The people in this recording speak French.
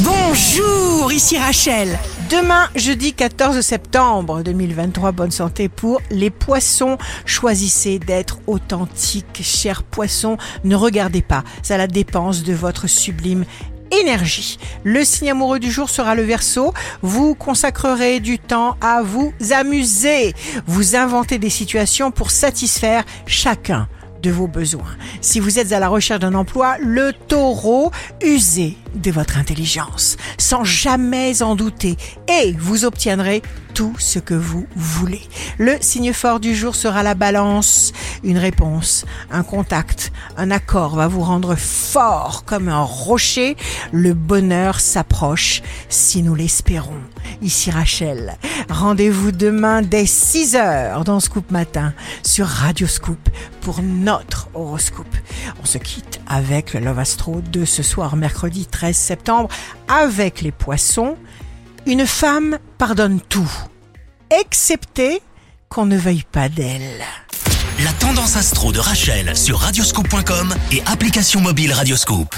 Bonjour, ici Rachel. Demain, jeudi 14 septembre 2023, bonne santé pour les poissons. Choisissez d'être authentique, chers poissons. Ne regardez pas à la dépense de votre sublime énergie. Le signe amoureux du jour sera le verso. Vous consacrerez du temps à vous amuser. Vous inventez des situations pour satisfaire chacun de vos besoins. Si vous êtes à la recherche d'un emploi, le taureau, usez de votre intelligence, sans jamais en douter, et vous obtiendrez tout ce que vous voulez. Le signe fort du jour sera la balance. Une réponse, un contact, un accord va vous rendre fort comme un rocher. Le bonheur s'approche si nous l'espérons. Ici Rachel. Rendez-vous demain dès 6 heures dans Scoop Matin sur Radio Scoop pour notre horoscope. On se quitte avec le Love Astro de ce soir mercredi 13 septembre avec les poissons. Une femme pardonne tout, excepté qu'on ne veuille pas d'elle. La tendance astro de Rachel sur radioscope.com et application mobile Radioscope.